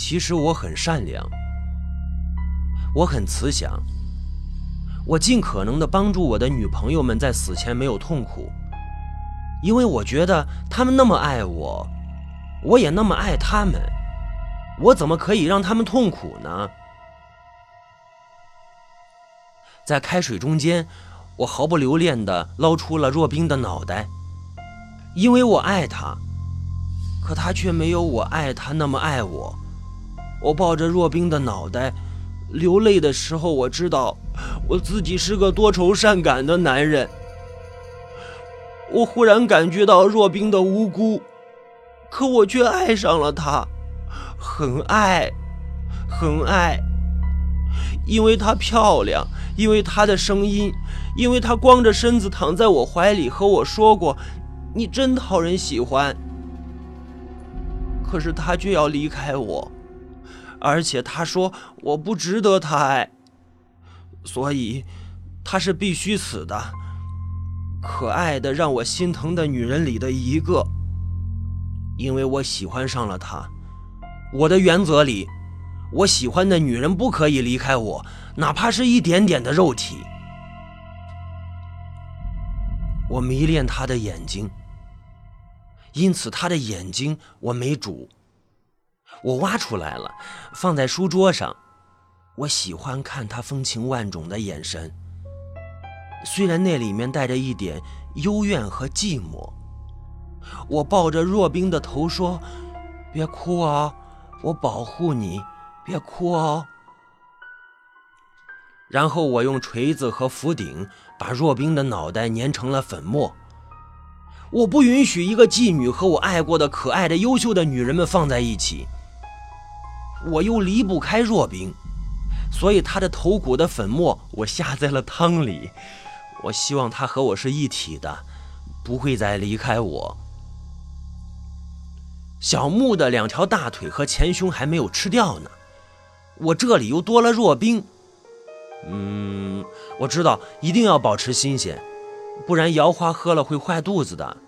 其实我很善良，我很慈祥，我尽可能的帮助我的女朋友们在死前没有痛苦，因为我觉得她们那么爱我，我也那么爱她们，我怎么可以让她们痛苦呢？在开水中间，我毫不留恋的捞出了若冰的脑袋，因为我爱她，可她却没有我爱她那么爱我。我抱着若冰的脑袋，流泪的时候，我知道我自己是个多愁善感的男人。我忽然感觉到若冰的无辜，可我却爱上了她，很爱，很爱，因为她漂亮。因为她的声音，因为她光着身子躺在我怀里和我说过：“你真讨人喜欢。”可是他却要离开我，而且他说我不值得他爱，所以他是必须死的。可爱的让我心疼的女人里的一个，因为我喜欢上了他。我的原则里。我喜欢的女人不可以离开我，哪怕是一点点的肉体。我迷恋她的眼睛，因此她的眼睛我没煮，我挖出来了，放在书桌上。我喜欢看她风情万种的眼神，虽然那里面带着一点幽怨和寂寞。我抱着若冰的头说：“别哭啊，我保护你。”别哭哦。然后我用锤子和斧顶把若冰的脑袋碾成了粉末。我不允许一个妓女和我爱过的可爱的、优秀的女人们放在一起。我又离不开若冰，所以他的头骨的粉末我下在了汤里。我希望他和我是一体的，不会再离开我。小木的两条大腿和前胸还没有吃掉呢。我这里又多了若冰，嗯，我知道一定要保持新鲜，不然瑶花喝了会坏肚子的。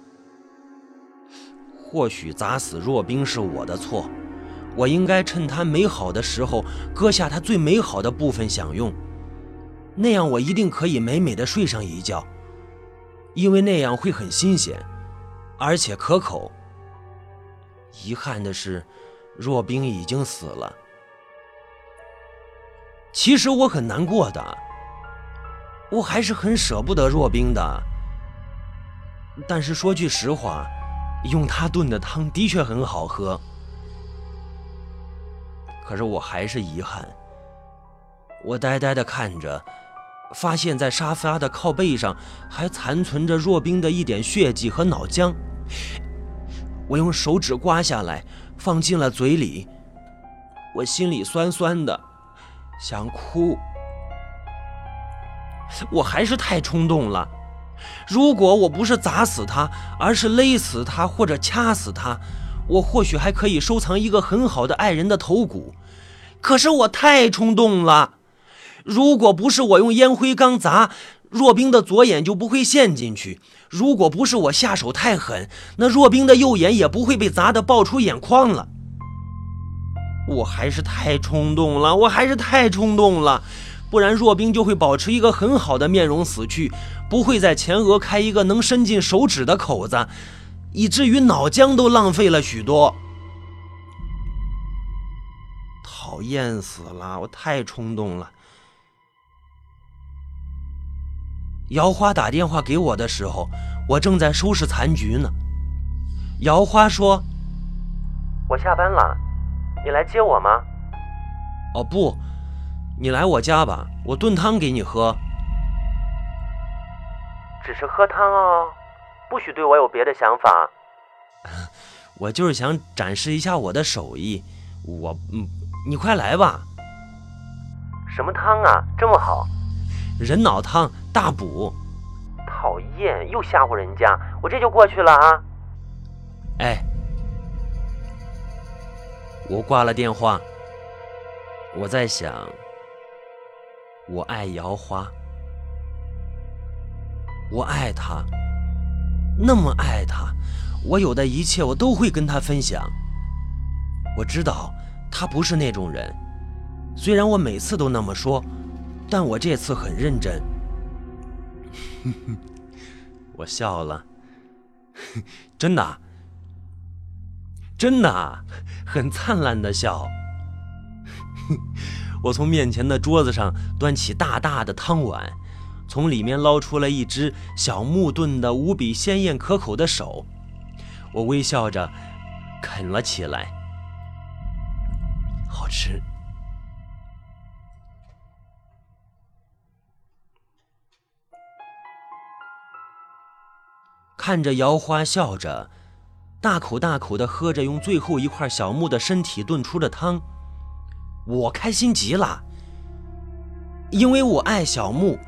或许砸死若冰是我的错，我应该趁它美好的时候割下它最美好的部分享用，那样我一定可以美美的睡上一觉，因为那样会很新鲜，而且可口。遗憾的是，若冰已经死了。其实我很难过的，我还是很舍不得若冰的。但是说句实话，用它炖的汤的确很好喝。可是我还是遗憾，我呆呆的看着，发现在沙发的靠背上还残存着若冰的一点血迹和脑浆。我用手指刮下来，放进了嘴里，我心里酸酸的。想哭，我还是太冲动了。如果我不是砸死他，而是勒死他或者掐死他，我或许还可以收藏一个很好的爱人的头骨。可是我太冲动了。如果不是我用烟灰缸砸，若冰的左眼就不会陷进去；如果不是我下手太狠，那若冰的右眼也不会被砸得爆出眼眶了。我还是太冲动了，我还是太冲动了，不然若冰就会保持一个很好的面容死去，不会在前额开一个能伸进手指的口子，以至于脑浆都浪费了许多。讨厌死了，我太冲动了。姚花打电话给我的时候，我正在收拾残局呢。姚花说：“我下班了。”你来接我吗？哦不，你来我家吧，我炖汤给你喝。只是喝汤哦，不许对我有别的想法。我就是想展示一下我的手艺，我嗯，你快来吧。什么汤啊，这么好？人脑汤，大补。讨厌，又吓唬人家，我这就过去了啊。哎。我挂了电话，我在想，我爱瑶花，我爱她，那么爱他，我有的一切我都会跟他分享。我知道他不是那种人。虽然我每次都那么说，但我这次很认真。我笑了，真的，真的，很灿烂的笑。我从面前的桌子上端起大大的汤碗，从里面捞出了一只小木炖的无比鲜艳可口的手，我微笑着啃了起来，好吃。看着姚花笑着，大口大口的喝着用最后一块小木的身体炖出的汤，我开心极了。因为我爱小木，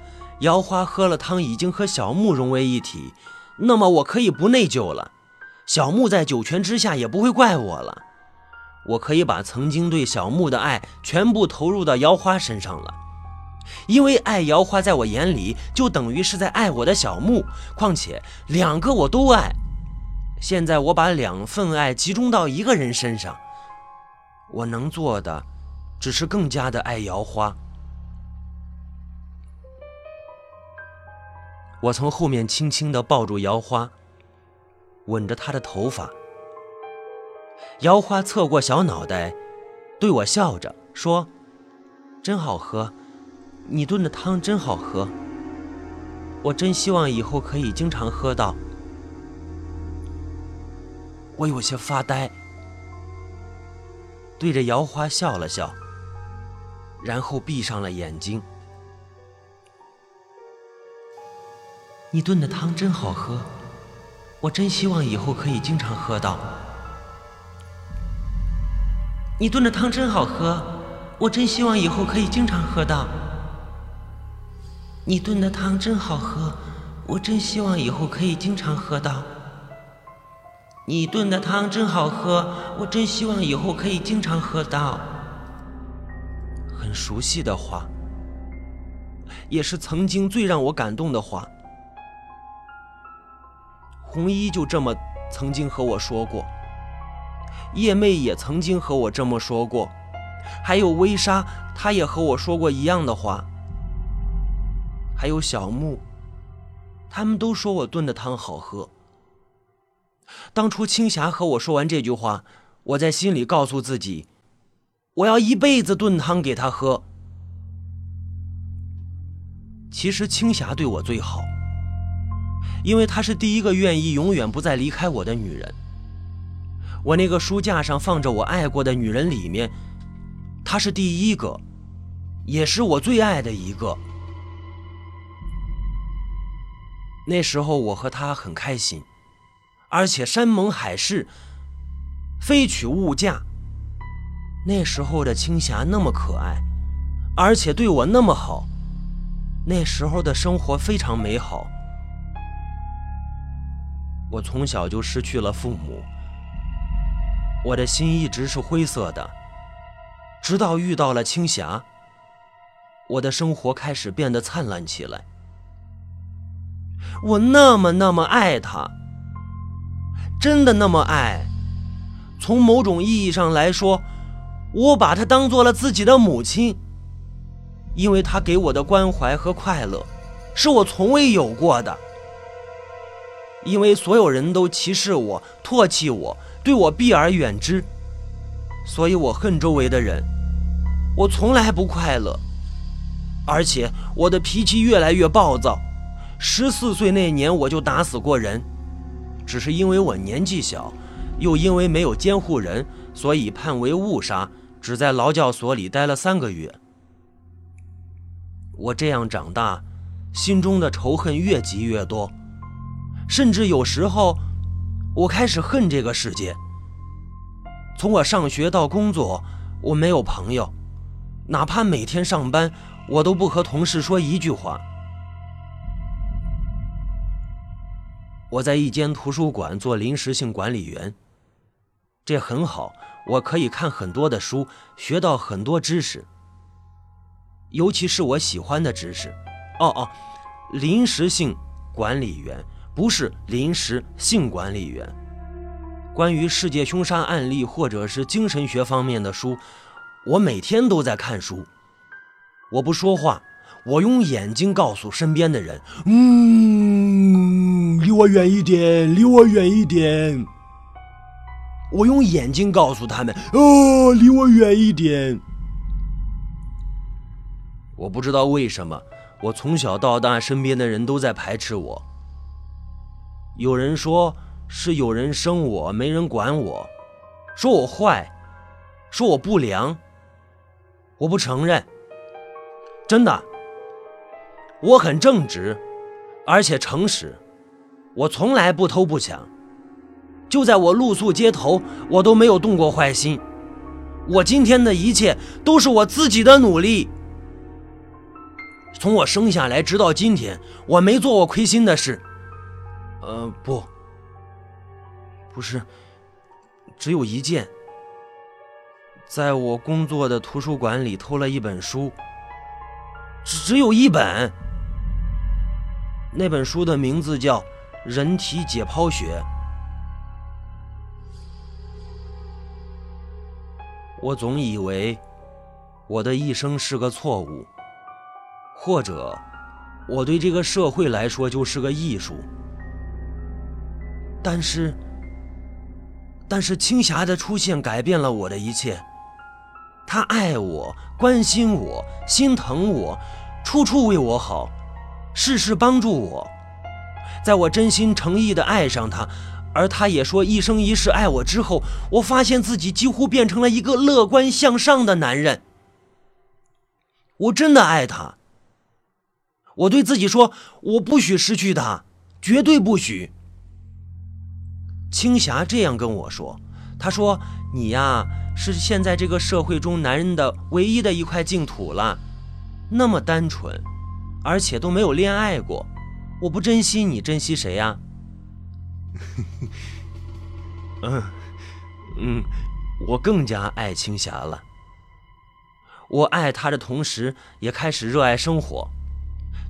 姚花喝了汤已经和小木融为一体，那么我可以不内疚了。小木在九泉之下也不会怪我了，我可以把曾经对小木的爱全部投入到姚花身上了。因为爱姚花，在我眼里就等于是在爱我的小木。况且两个我都爱，现在我把两份爱集中到一个人身上，我能做的只是更加的爱姚花。我从后面轻轻地抱住姚花，吻着她的头发。姚花侧过小脑袋，对我笑着说：“真好喝。”你炖的汤真好喝，我真希望以后可以经常喝到。我有些发呆，对着姚花笑了笑，然后闭上了眼睛。你炖的汤真好喝，我真希望以后可以经常喝到。你炖的汤真好喝，我真希望以后可以经常喝到。你炖的汤真好喝，我真希望以后可以经常喝到。你炖的汤真好喝，我真希望以后可以经常喝到。很熟悉的话，也是曾经最让我感动的话。红衣就这么曾经和我说过，叶妹也曾经和我这么说过，还有微纱，她也和我说过一样的话。还有小木，他们都说我炖的汤好喝。当初青霞和我说完这句话，我在心里告诉自己，我要一辈子炖汤给她喝。其实青霞对我最好，因为她是第一个愿意永远不再离开我的女人。我那个书架上放着我爱过的女人里面，她是第一个，也是我最爱的一个。那时候我和他很开心，而且山盟海誓，非娶勿嫁。那时候的青霞那么可爱，而且对我那么好，那时候的生活非常美好。我从小就失去了父母，我的心一直是灰色的，直到遇到了青霞，我的生活开始变得灿烂起来。我那么那么爱她，真的那么爱。从某种意义上来说，我把她当做了自己的母亲，因为她给我的关怀和快乐，是我从未有过的。因为所有人都歧视我、唾弃我、对我避而远之，所以我恨周围的人。我从来不快乐，而且我的脾气越来越暴躁。十四岁那年，我就打死过人，只是因为我年纪小，又因为没有监护人，所以判为误杀，只在劳教所里待了三个月。我这样长大，心中的仇恨越积越多，甚至有时候，我开始恨这个世界。从我上学到工作，我没有朋友，哪怕每天上班，我都不和同事说一句话。我在一间图书馆做临时性管理员，这很好，我可以看很多的书，学到很多知识，尤其是我喜欢的知识。哦哦，临时性管理员不是临时性管理员，关于世界凶杀案例或者是精神学方面的书，我每天都在看书。我不说话，我用眼睛告诉身边的人：“嗯，离我远一点，离我远一点。”我用眼睛告诉他们：“哦，离我远一点。”我不知道为什么，我从小到大身边的人都在排斥我。有人说。是有人生我，没人管我，说我坏，说我不良。我不承认，真的，我很正直，而且诚实，我从来不偷不抢。就在我露宿街头，我都没有动过坏心。我今天的一切都是我自己的努力。从我生下来直到今天，我没做过亏心的事。呃，不。不是，只有一件，在我工作的图书馆里偷了一本书，只有一本。那本书的名字叫《人体解剖学》。我总以为我的一生是个错误，或者我对这个社会来说就是个艺术，但是。但是青霞的出现改变了我的一切，她爱我、关心我、心疼我，处处为我好，事事帮助我。在我真心诚意的爱上她，而她也说一生一世爱我之后，我发现自己几乎变成了一个乐观向上的男人。我真的爱她。我对自己说，我不许失去她，绝对不许。青霞这样跟我说：“她说你呀，是现在这个社会中男人的唯一的一块净土了，那么单纯，而且都没有恋爱过。我不珍惜你，珍惜谁呀？” 嗯嗯，我更加爱青霞了。我爱她的同时，也开始热爱生活，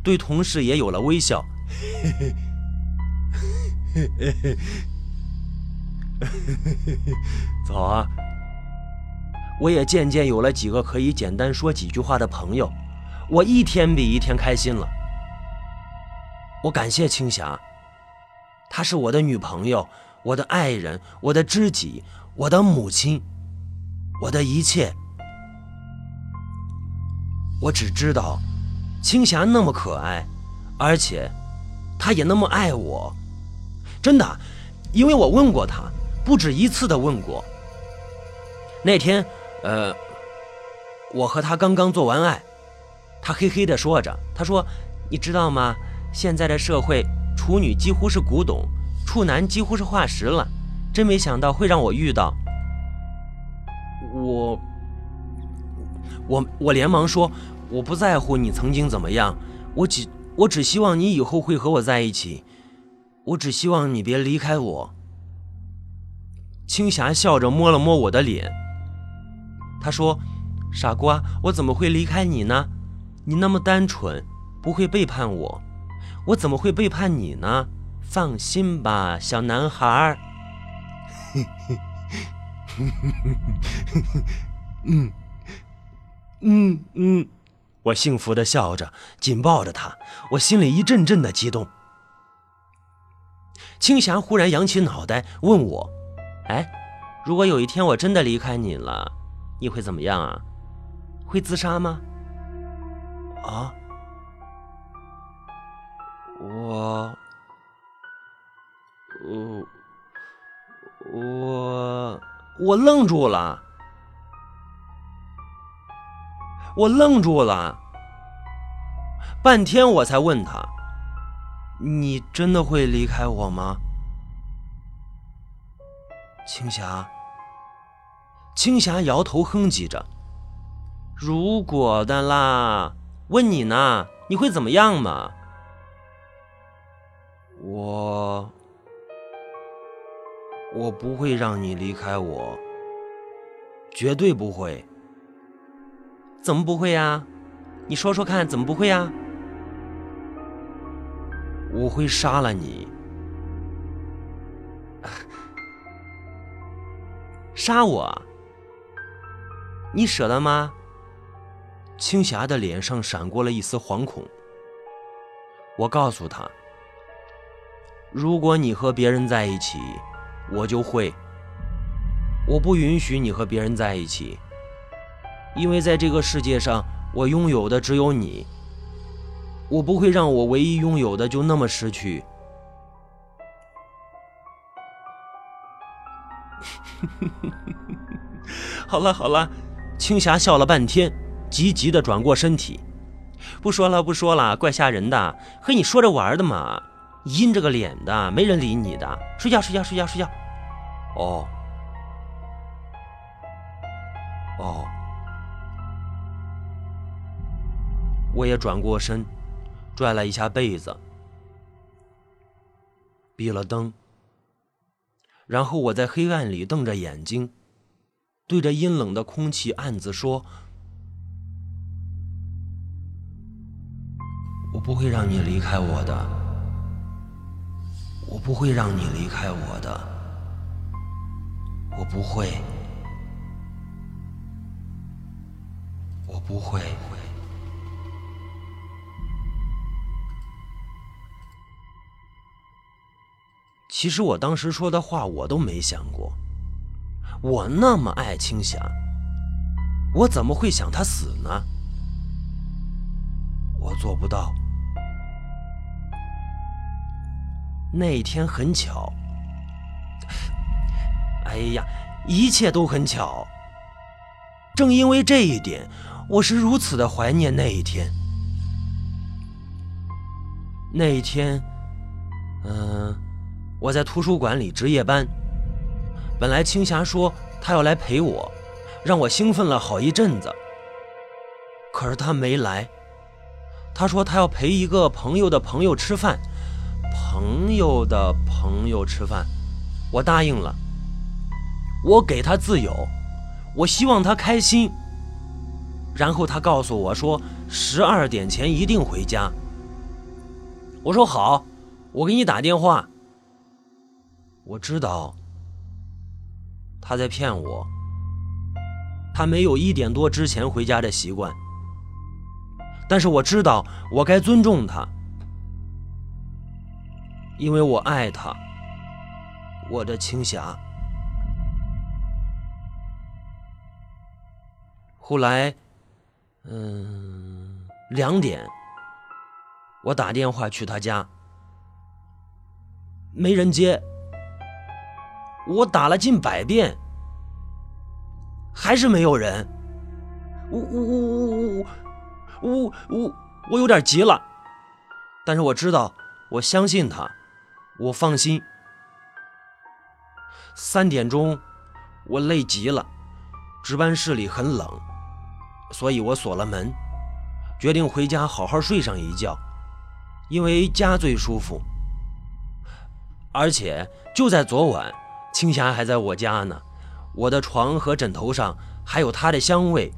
对同事也有了微笑。早啊！我也渐渐有了几个可以简单说几句话的朋友，我一天比一天开心了。我感谢青霞，她是我的女朋友，我的爱人，我的知己，我的母亲，我的一切。我只知道，青霞那么可爱，而且她也那么爱我，真的，因为我问过她。不止一次的问过。那天，呃，我和他刚刚做完爱，他嘿嘿的说着：“他说，你知道吗？现在的社会，处女几乎是古董，处男几乎是化石了。真没想到会让我遇到。”我，我，我连忙说：“我不在乎你曾经怎么样，我只，我只希望你以后会和我在一起，我只希望你别离开我。”青霞笑着摸了摸我的脸，她说：“傻瓜，我怎么会离开你呢？你那么单纯，不会背叛我，我怎么会背叛你呢？放心吧，小男孩。”嗯嗯嗯，我幸福的笑着，紧抱着他，我心里一阵阵的激动。青霞忽然扬起脑袋，问我。哎，如果有一天我真的离开你了，你会怎么样啊？会自杀吗？啊？我……我……我……我愣住了，我愣住了，半天我才问他：“你真的会离开我吗？”青霞，青霞摇头哼唧着：“如果的啦，问你呢，你会怎么样嘛？”我，我不会让你离开我，绝对不会。怎么不会呀？你说说看，怎么不会呀？我会杀了你。杀我？你舍得吗？青霞的脸上闪过了一丝惶恐。我告诉他：“如果你和别人在一起，我就会。我不允许你和别人在一起，因为在这个世界上，我拥有的只有你。我不会让我唯一拥有的就那么失去。” 好了好了，青霞笑了半天，急急的转过身体。不说了，不说了，怪吓人的，和你说着玩的嘛，阴着个脸的，没人理你的，睡觉，睡觉，睡觉，睡觉。哦，哦，我也转过身，拽了一下被子，闭了灯，然后我在黑暗里瞪着眼睛，对着阴冷的空气暗自说。我不会让你离开我的，我不会让你离开我的，我不会，我不会。其实我当时说的话，我都没想过。我那么爱青霞，我怎么会想她死呢？我做不到。那一天很巧，哎呀，一切都很巧。正因为这一点，我是如此的怀念那一天。那一天，嗯，我在图书馆里值夜班。本来青霞说她要来陪我，让我兴奋了好一阵子。可是她没来，她说她要陪一个朋友的朋友吃饭。朋友的朋友吃饭，我答应了。我给她自由，我希望她开心。然后她告诉我说，十二点前一定回家。我说好，我给你打电话。我知道他在骗我，他没有一点多之前回家的习惯。但是我知道，我该尊重他。因为我爱他，我的青霞。后来，嗯，两点，我打电话去他家，没人接。我打了近百遍，还是没有人。我我我我我我我我有点急了，但是我知道，我相信他。我放心。三点钟，我累极了，值班室里很冷，所以我锁了门，决定回家好好睡上一觉，因为家最舒服。而且就在昨晚，青霞还在我家呢，我的床和枕头上还有她的香味。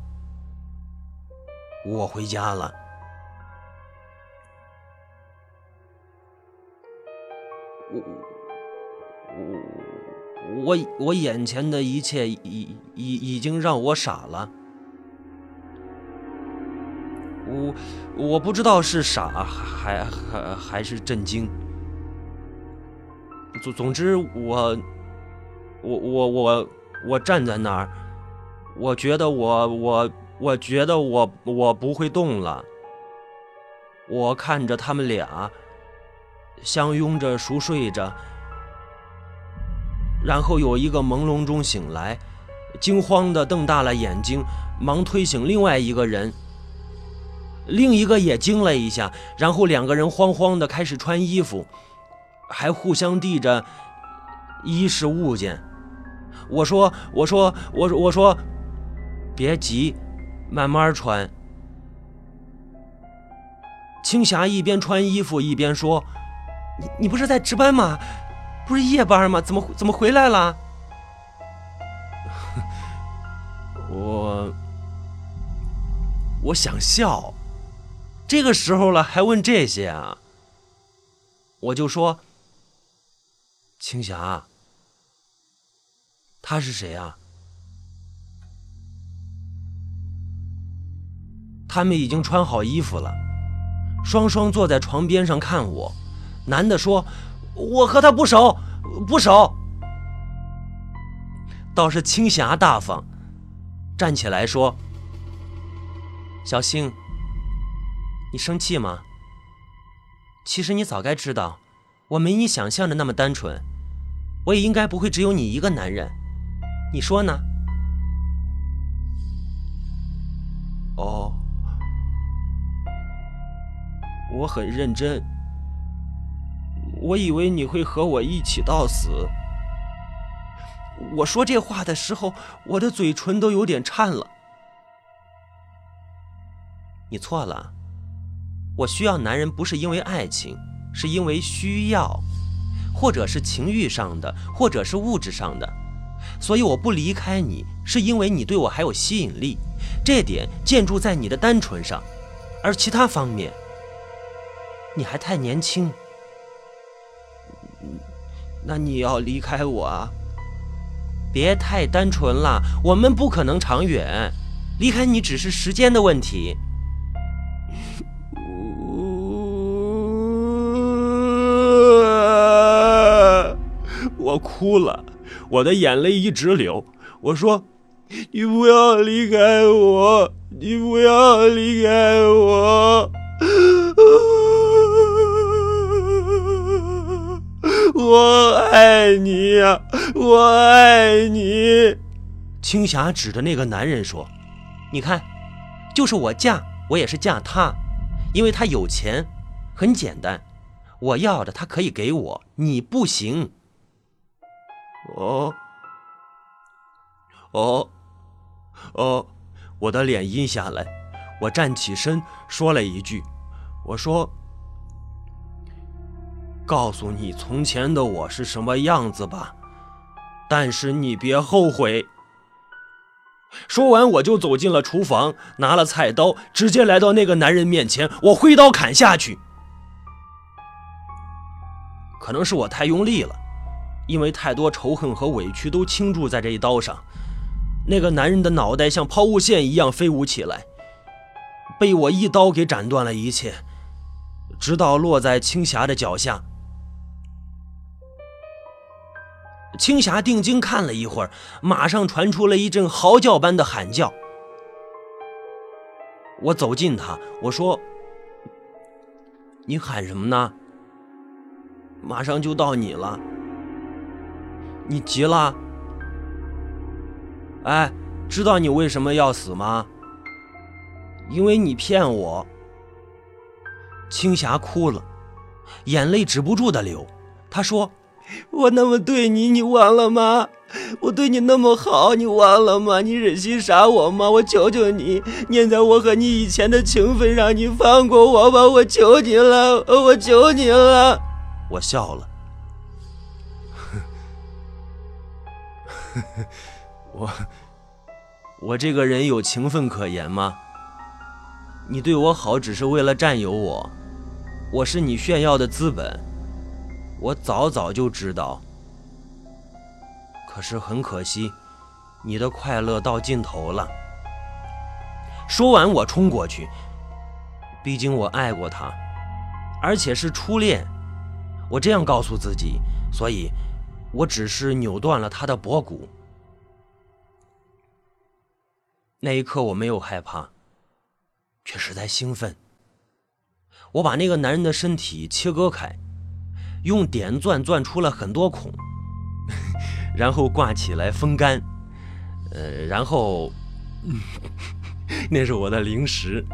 我回家了。我我我我眼前的一切已已已经让我傻了，我我不知道是傻还还还是震惊。总总之，我我我我我站在那儿，我觉得我我我觉得我我不会动了。我看着他们俩。相拥着熟睡着，然后有一个朦胧中醒来，惊慌的瞪大了眼睛，忙推醒另外一个人。另一个也惊了一下，然后两个人慌慌的开始穿衣服，还互相递着衣饰物件。我说：“我说，我我说，别急，慢慢穿。”青霞一边穿衣服一边说。你你不是在值班吗？不是夜班吗？怎么怎么回来了？我我想笑，这个时候了还问这些啊？我就说，青霞他是谁啊？他们已经穿好衣服了双双坐在床边上看我男的说我和他不熟不熟。倒是青霞大方站起来说小星你生气吗？其实你早该知道我没你想象的那么单纯我也应该不会只有你一个男人。你说呢？”哦，我很认真。我以为你会和我一起到死。我说这话的时候，我的嘴唇都有点颤了。你错了，我需要男人不是因为爱情，是因为需要，或者是情欲上的，或者是物质上的。所以我不离开你，是因为你对我还有吸引力，这点建筑在你的单纯上，而其他方面，你还太年轻。那你要离开我啊？别太单纯了，我们不可能长远，离开你只是时间的问题。我哭了，我的眼泪一直流。我说：“你不要离开我，你不要离开我。”我爱你呀，我爱你。青霞指着那个男人说：“你看，就是我嫁，我也是嫁他，因为他有钱，很简单。我要的他可以给我，你不行。”哦，哦，哦，我的脸阴下来，我站起身说了一句：“我说。”告诉你从前的我是什么样子吧，但是你别后悔。说完，我就走进了厨房，拿了菜刀，直接来到那个男人面前，我挥刀砍下去。可能是我太用力了，因为太多仇恨和委屈都倾注在这一刀上。那个男人的脑袋像抛物线一样飞舞起来，被我一刀给斩断了一切，直到落在青霞的脚下。青霞定睛看了一会儿，马上传出了一阵嚎叫般的喊叫。我走近他，我说：“你喊什么呢？马上就到你了。你急了？哎，知道你为什么要死吗？因为你骗我。”青霞哭了，眼泪止不住的流。她说。我那么对你，你忘了吗？我对你那么好，你忘了吗？你忍心杀我吗？我求求你，念在我和你以前的情分上，你放过我吧！我求你了，我求你了。我笑了，我我这个人有情分可言吗？你对我好只是为了占有我，我是你炫耀的资本。我早早就知道，可是很可惜，你的快乐到尽头了。说完，我冲过去，毕竟我爱过他，而且是初恋。我这样告诉自己，所以，我只是扭断了他的脖骨。那一刻，我没有害怕，却是在兴奋。我把那个男人的身体切割开。用点钻钻出了很多孔，然后挂起来风干，呃，然后 那是我的零食。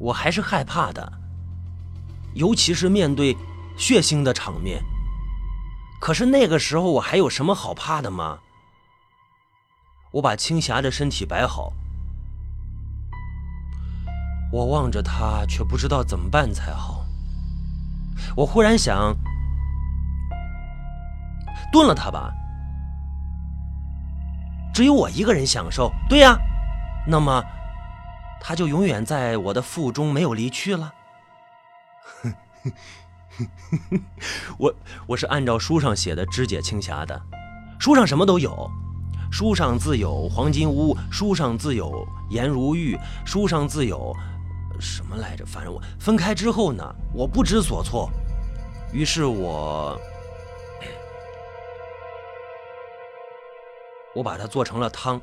我还是害怕的，尤其是面对血腥的场面。可是那个时候我还有什么好怕的吗？我把青霞的身体摆好，我望着她，却不知道怎么办才好。我忽然想，炖了她吧，只有我一个人享受。对呀，那么她就永远在我的腹中没有离去了。我我是按照书上写的肢解青霞的，书上什么都有，书上自有黄金屋，书上自有颜如玉，书上自有什么来着？反正我分开之后呢，我不知所措。于是我，我把它做成了汤。